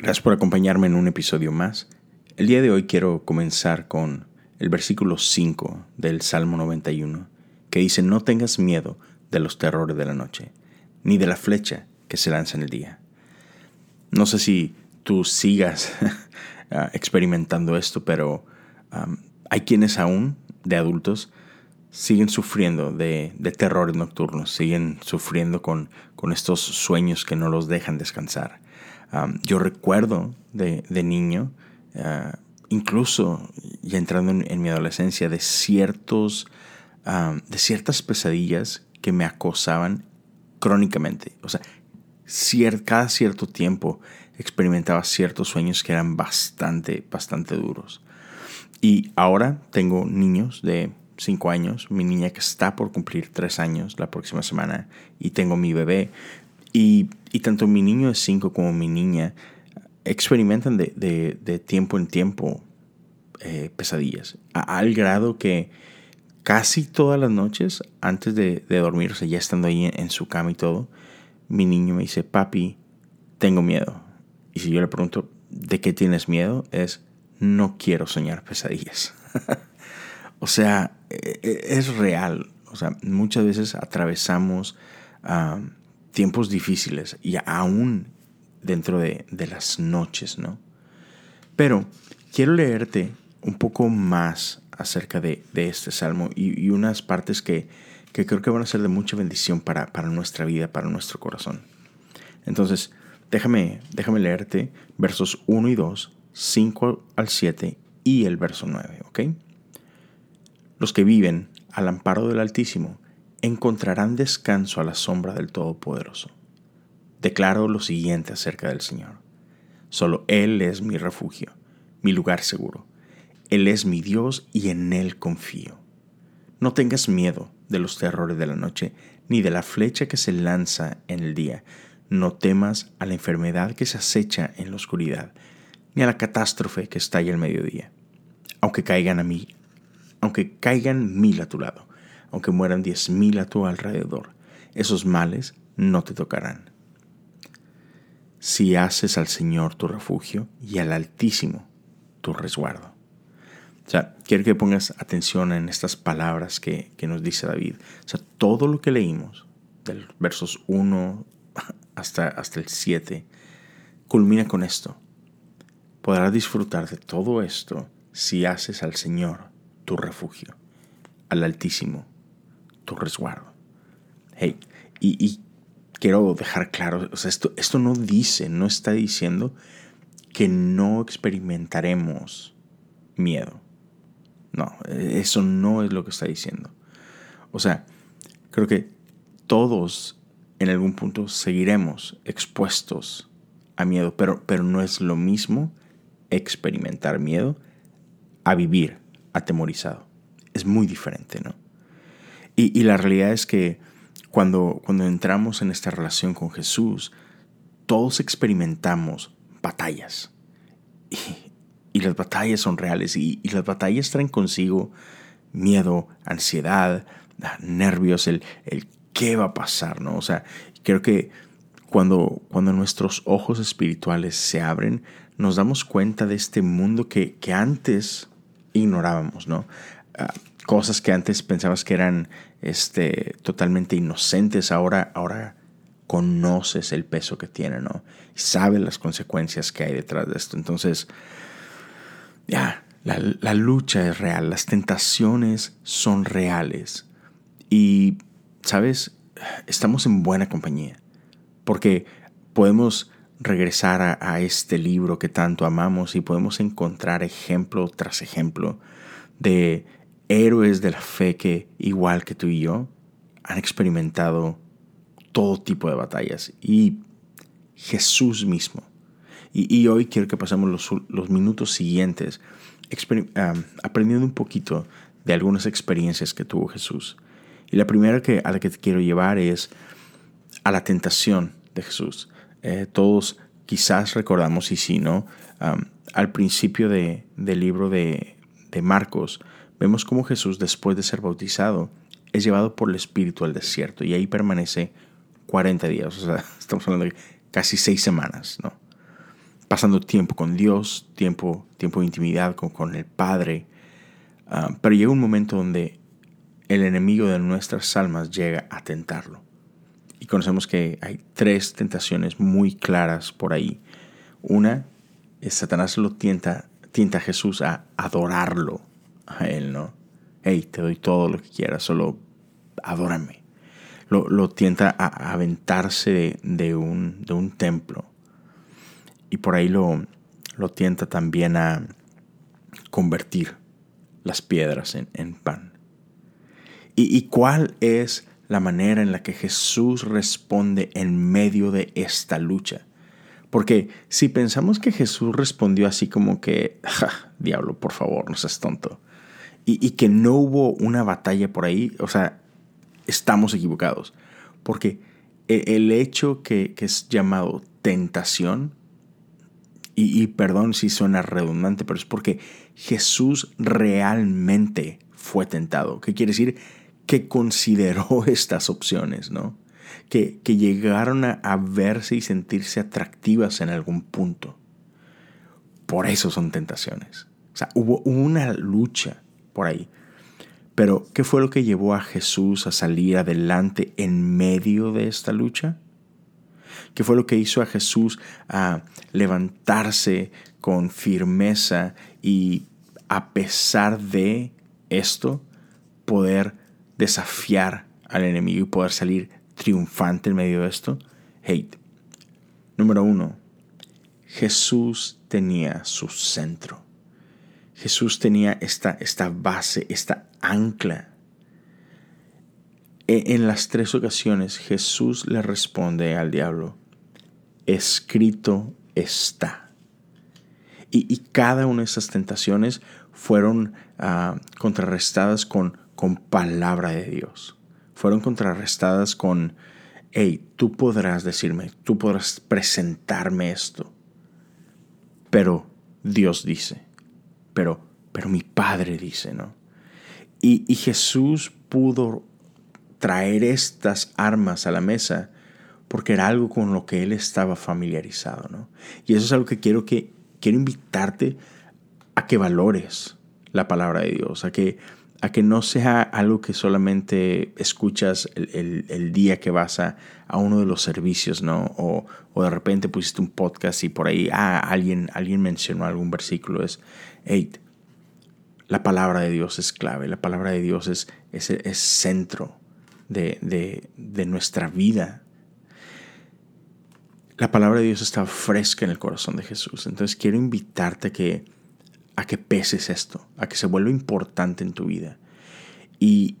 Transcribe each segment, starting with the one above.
Gracias por acompañarme en un episodio más. El día de hoy quiero comenzar con el versículo 5 del Salmo 91, que dice, no tengas miedo de los terrores de la noche, ni de la flecha que se lanza en el día. No sé si tú sigas ah, experimentando esto, pero hay quienes aún, de adultos, siguen sufriendo de, terrores nocturnos, siguen sufriendo con, con estos sueños que no los dejan descansar yo recuerdo de, niño, ah, incluso ya entrando en, mi adolescencia, de, ciertos, de ciertas pesadillas que me acosaban crónicamente. O sea, cada cierto tiempo experimentaba ciertos sueños que eran bastante, bastante duros. Y ahora tengo niños de 5 años, mi niña que está por cumplir 3 años la próxima semana, y tengo mi bebé. Y, tanto mi niño de 5 como mi niña experimentan de, tiempo en tiempo eh, pesadillas, al grado que casi todas las noches, antes de, dormir, o sea, ya estando ahí en, su cama y todo, mi niño me dice, papi, tengo miedo. Y si yo le pregunto, ¿de qué tienes miedo? Es, no quiero soñar pesadillas. o sea, e, e, es real. O sea, muchas veces atravesamos tiempos difíciles y aún dentro de, las noches, ¿no? Pero quiero leerte un poco más acerca de, este salmo y, unas partes que, creo que van a ser de mucha bendición para, para nuestra vida, para nuestro corazón. Entonces, déjame, déjame leerte versos 1 y 2, 5 al 7 y el verso 9, ¿ok? Los que viven al amparo del Altísimo encontrarán descanso a la sombra del Todopoderoso. Declaro lo siguiente acerca del Señor. Solo Él es mi refugio, mi lugar seguro. Él es mi Dios y en Él confío. No tengas miedo de los terrores de la noche, ni de la flecha que se lanza en el día. No temas a la enfermedad que se acecha en la oscuridad, ni a la catástrofe que estalla al mediodía. Aunque caigan a mí, aunque caigan mil a tu lado aunque mueran diez mil a tu alrededor, esos males no te tocarán. Si haces al Señor tu refugio y al Altísimo tu resguardo. O sea, quiero que pongas atención en estas palabras que, nos dice David. O sea, todo lo que leímos, del versos 1 hasta, hasta el 7, culmina con esto. Podrás disfrutar de todo esto si haces al Señor tu refugio, al Altísimo tu resguardo. Hey, y, quiero dejar claro, esto, esto no dice, no está diciendo que no experimentaremos miedo. No, eso no es lo que está diciendo. O sea, creo que todos en algún punto seguiremos expuestos a miedo, pero, pero no es lo mismo experimentar miedo a vivir atemorizado. Es muy diferente, ¿no? Y, la realidad es que cuando, cuando entramos en esta relación con Jesús, todos experimentamos batallas. Y, las batallas son reales y, las batallas traen consigo miedo, ansiedad, nervios, el, el qué va a pasar, ¿no? O sea, creo que cuando, cuando nuestros ojos espirituales se abren, nos damos cuenta de este mundo que, que antes ignorábamos, ¿no? Ah, cosas que antes pensabas que eran este, totalmente inocentes, ahora, ahora conoces el peso que tiene, ¿no? Y sabes las consecuencias que hay detrás de esto. Entonces, ya, la, lucha es real, las tentaciones son reales. Y, ¿sabes? Estamos en buena compañía, porque podemos regresar a, este libro que tanto amamos y podemos encontrar ejemplo tras ejemplo de héroes de la fe que, igual que tú y yo, han experimentado todo tipo de batallas. Y Jesús mismo. Y, hoy quiero que pasemos los, minutos siguientes aprendiendo un poquito de algunas experiencias que tuvo Jesús. Y la primera que, a la que te quiero llevar es a la tentación de Jesús. Eh, todos quizás recordamos, y si no, al principio del libro de, de Marcos, vemos cómo Jesús, después de ser bautizado, es llevado por el Espíritu al desierto y ahí permanece 40 días, o sea, estamos hablando de casi seis semanas, ¿no? pasando tiempo con Dios, tiempo, tiempo de intimidad con, con el Padre. Ah, pero llega un momento donde el enemigo de nuestras almas llega a tentarlo. Y conocemos que hay tres tentaciones muy claras por ahí. Una Satanás lo tienta, tienta a Jesús a adorarlo a él, ¿no? Hey, te doy todo lo que quieras, solo adórame. Lo, tienta a, aventarse de, un, de un templo. Y por ahí lo, lo tienta también a convertir las piedras en, pan. ¿Y, ¿Y cuál es la manera en la que Jesús responde en medio de esta lucha? Porque si pensamos que Jesús respondió así como que, diablo, por favor, no seas tonto, y, que no hubo una batalla por ahí, o sea, estamos equivocados. Porque e, el hecho que, es llamado tentación, y, perdón si suena redundante, pero es porque Jesús realmente fue tentado. ¿Qué quiere decir? Que consideró estas opciones, ¿no? que, llegaron a, verse y sentirse atractivas en algún punto. Por eso son tentaciones. O sea, hubo una lucha por ahí. Pero, ¿qué fue lo que llevó a Jesús a salir adelante en medio de esta lucha? ¿Qué fue lo que hizo a Jesús a levantarse con firmeza y a pesar de esto poder desafiar al enemigo y poder salir triunfante en medio de esto? Hate. Número uno, Jesús tenía su centro. Jesús tenía esta, esta base, esta ancla. E, en las tres ocasiones Jesús le responde al diablo, escrito está. Y, cada una de esas tentaciones fueron ah, contrarrestadas con, con palabra de Dios fueron contrarrestadas con, hey, tú podrás decirme, tú podrás presentarme esto. Pero Dios dice, pero, pero mi Padre dice, ¿no? Y, y Jesús pudo traer estas armas a la mesa porque era algo con lo que él estaba familiarizado, ¿no? Y eso es algo que quiero que quiero invitarte a que valores la palabra de Dios, a que a que no sea algo que solamente escuchas el, día que vas a, uno de los servicios, ¿no? O, de repente pusiste un podcast y por ahí, ah, alguien, alguien mencionó algún versículo. Es, hey, la palabra de Dios es clave, la palabra de Dios es, es, centro de, de nuestra vida. La palabra de Dios está fresca en el corazón de Jesús. Entonces quiero invitarte a que a que peses esto, a que se vuelva importante en tu vida. Y,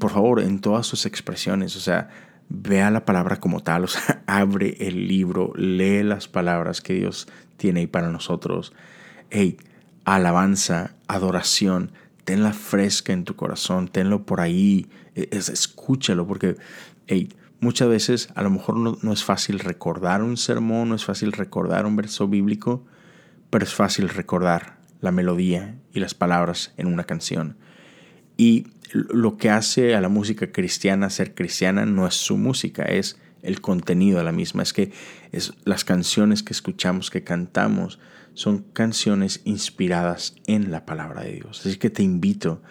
por favor, en todas sus expresiones, o sea, vea la palabra como tal, o sea, abre el libro, lee las palabras que Dios tiene ahí para nosotros. Hey, alabanza, adoración, tenla fresca en tu corazón, tenlo por ahí, e, escúchalo, porque muchas veces a lo mejor no, no, es fácil recordar un sermón, no es fácil recordar un verso bíblico, pero es fácil recordar la melodía y las palabras en una canción. Y lo que hace a la música cristiana ser cristiana no es su música, es el contenido de la misma. Es que es, las canciones que escuchamos, que cantamos, son canciones inspiradas en la palabra de Dios. Así que te invito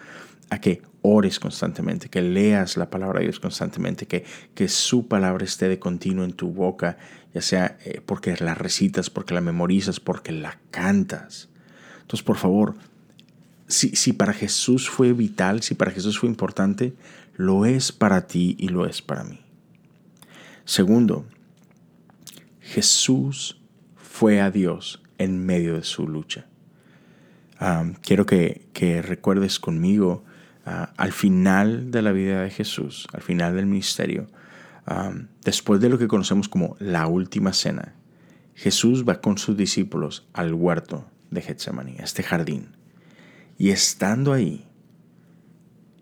a que ores constantemente, que leas la palabra de Dios constantemente, que, que su palabra esté de continuo en tu boca, ya sea eh, porque la recitas, porque la memorizas, porque la cantas. Entonces, por favor, si, si para Jesús fue vital, si para Jesús fue importante, lo es para ti y lo es para mí. Segundo, Jesús fue a Dios en medio de su lucha. quiero que, recuerdes conmigo ah, al final de la vida de Jesús, al final del ministerio, después de lo que conocemos como la última cena, Jesús va con sus discípulos al huerto de Getsemaní, este jardín. Y estando ahí,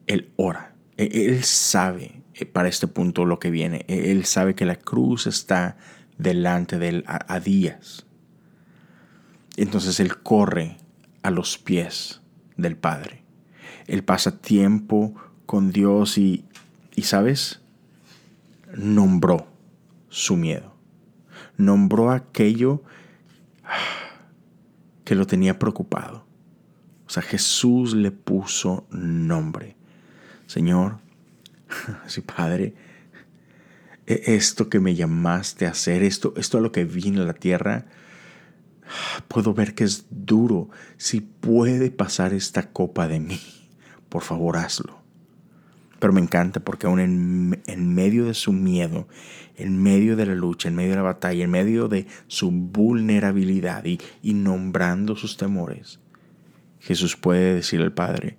Él ora. E-, él sabe eh, para este punto lo que viene. E-, él sabe que la cruz está delante de Él a, días. Entonces Él corre a los pies del Padre. Él pasa tiempo con Dios y, y ¿sabes? Nombró su miedo. Nombró aquello que lo tenía preocupado. O sea, Jesús le puso nombre. Señor, sí, Padre, e-, esto que me llamaste a hacer, esto, esto a lo que vine a la tierra, puedo ver que es duro. Si puede pasar esta copa de mí, por favor hazlo. Pero me encanta porque aún en, medio de su miedo, en medio de la lucha, en medio de la batalla, en medio de su vulnerabilidad y, nombrando sus temores, Jesús puede decir al Padre,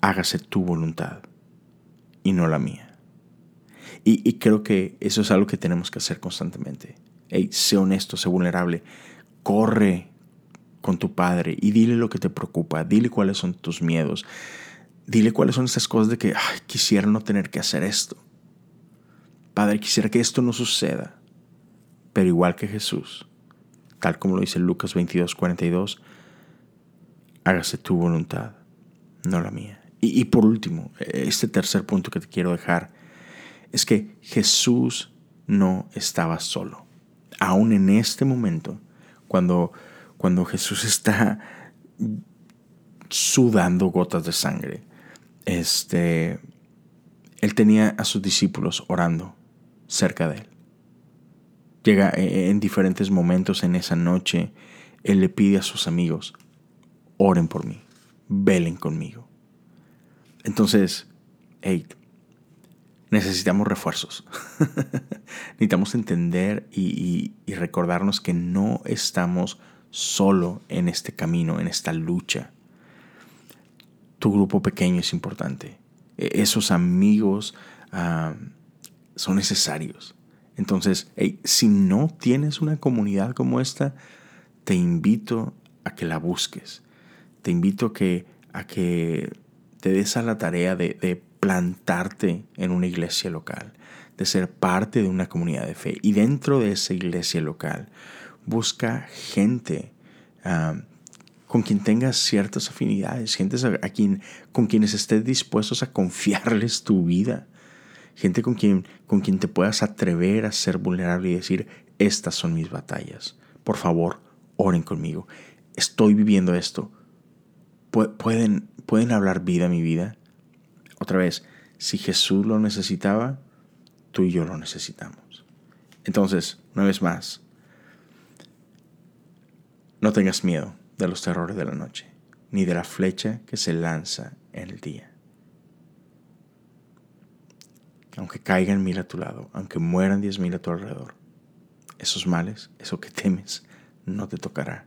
hágase tu voluntad y no la mía. Y, creo que eso es algo que tenemos que hacer constantemente. Hey, sé honesto, sé vulnerable. Corre con tu padre y dile lo que te preocupa, dile cuáles son tus miedos, dile cuáles son esas cosas de que quisiera no tener que hacer esto. Padre, quisiera que esto no suceda. Pero igual que Jesús, tal como lo dice Lucas 22, 42, hágase tu voluntad, no la mía. y por último, este tercer punto que te quiero dejar es que Jesús no estaba solo. Aún en este momento, cuando, cuando Jesús está sudando gotas de sangre, este, él tenía a sus discípulos orando cerca de él. Llega e, en diferentes momentos en esa noche, él le pide a sus amigos, oren por mí, velen conmigo. Entonces, hey, necesitamos refuerzos. necesitamos entender y, recordarnos que no estamos solo en este camino, en esta lucha. Tu grupo pequeño es importante. E, esos amigos son necesarios. Entonces, si no tienes una comunidad como esta, te invito a que la busques. Te invito a que, a que te des a la tarea de plantarte en una iglesia local, de ser parte de una comunidad de fe. Y dentro de esa iglesia local, busca gente con quien tengas ciertas afinidades, gente a quien, con quienes estés dispuestos a confiarles tu vida, gente con quien, con quien te puedas atrever a ser vulnerable y decir, estas son mis batallas. Por favor, oren conmigo. Estoy viviendo esto. ¿Pueden, pueden hablar vida a mi vida? Otra vez, si Jesús lo necesitaba, tú y yo lo necesitamos. Entonces, una vez más, no tengas miedo de los terrores de la noche, ni de la flecha que se lanza en el día. Aunque caigan mil a tu lado, aunque mueran diez mil a tu alrededor, esos males, eso que temes, no te tocará,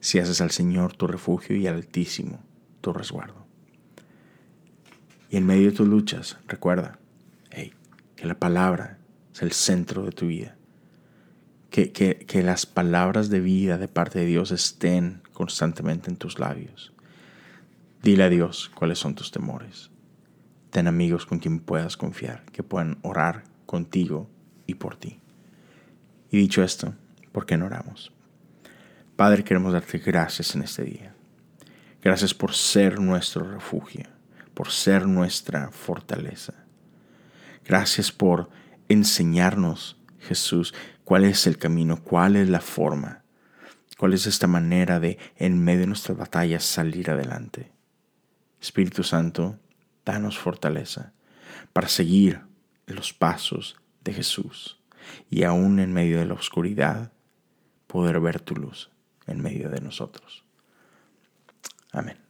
si haces al Señor tu refugio y al Altísimo tu resguardo. Y en medio de tus luchas, recuerda que la palabra es el centro de tu vida. Que, que las palabras de vida de parte de Dios estén constantemente en tus labios. Dile a Dios cuáles son tus temores. Ten amigos con quien puedas confiar, que puedan orar contigo y por ti. Y dicho esto, ¿por qué no oramos? Padre, queremos darte gracias en este día. Gracias por ser nuestro refugio por ser nuestra fortaleza. Gracias por enseñarnos, Jesús, cuál es el camino, cuál es la forma, cuál es esta manera de, en medio de nuestras batallas, salir adelante. Espíritu Santo, danos fortaleza para seguir los pasos de Jesús y aún en medio de la oscuridad, poder ver tu luz en medio de nosotros. Amén.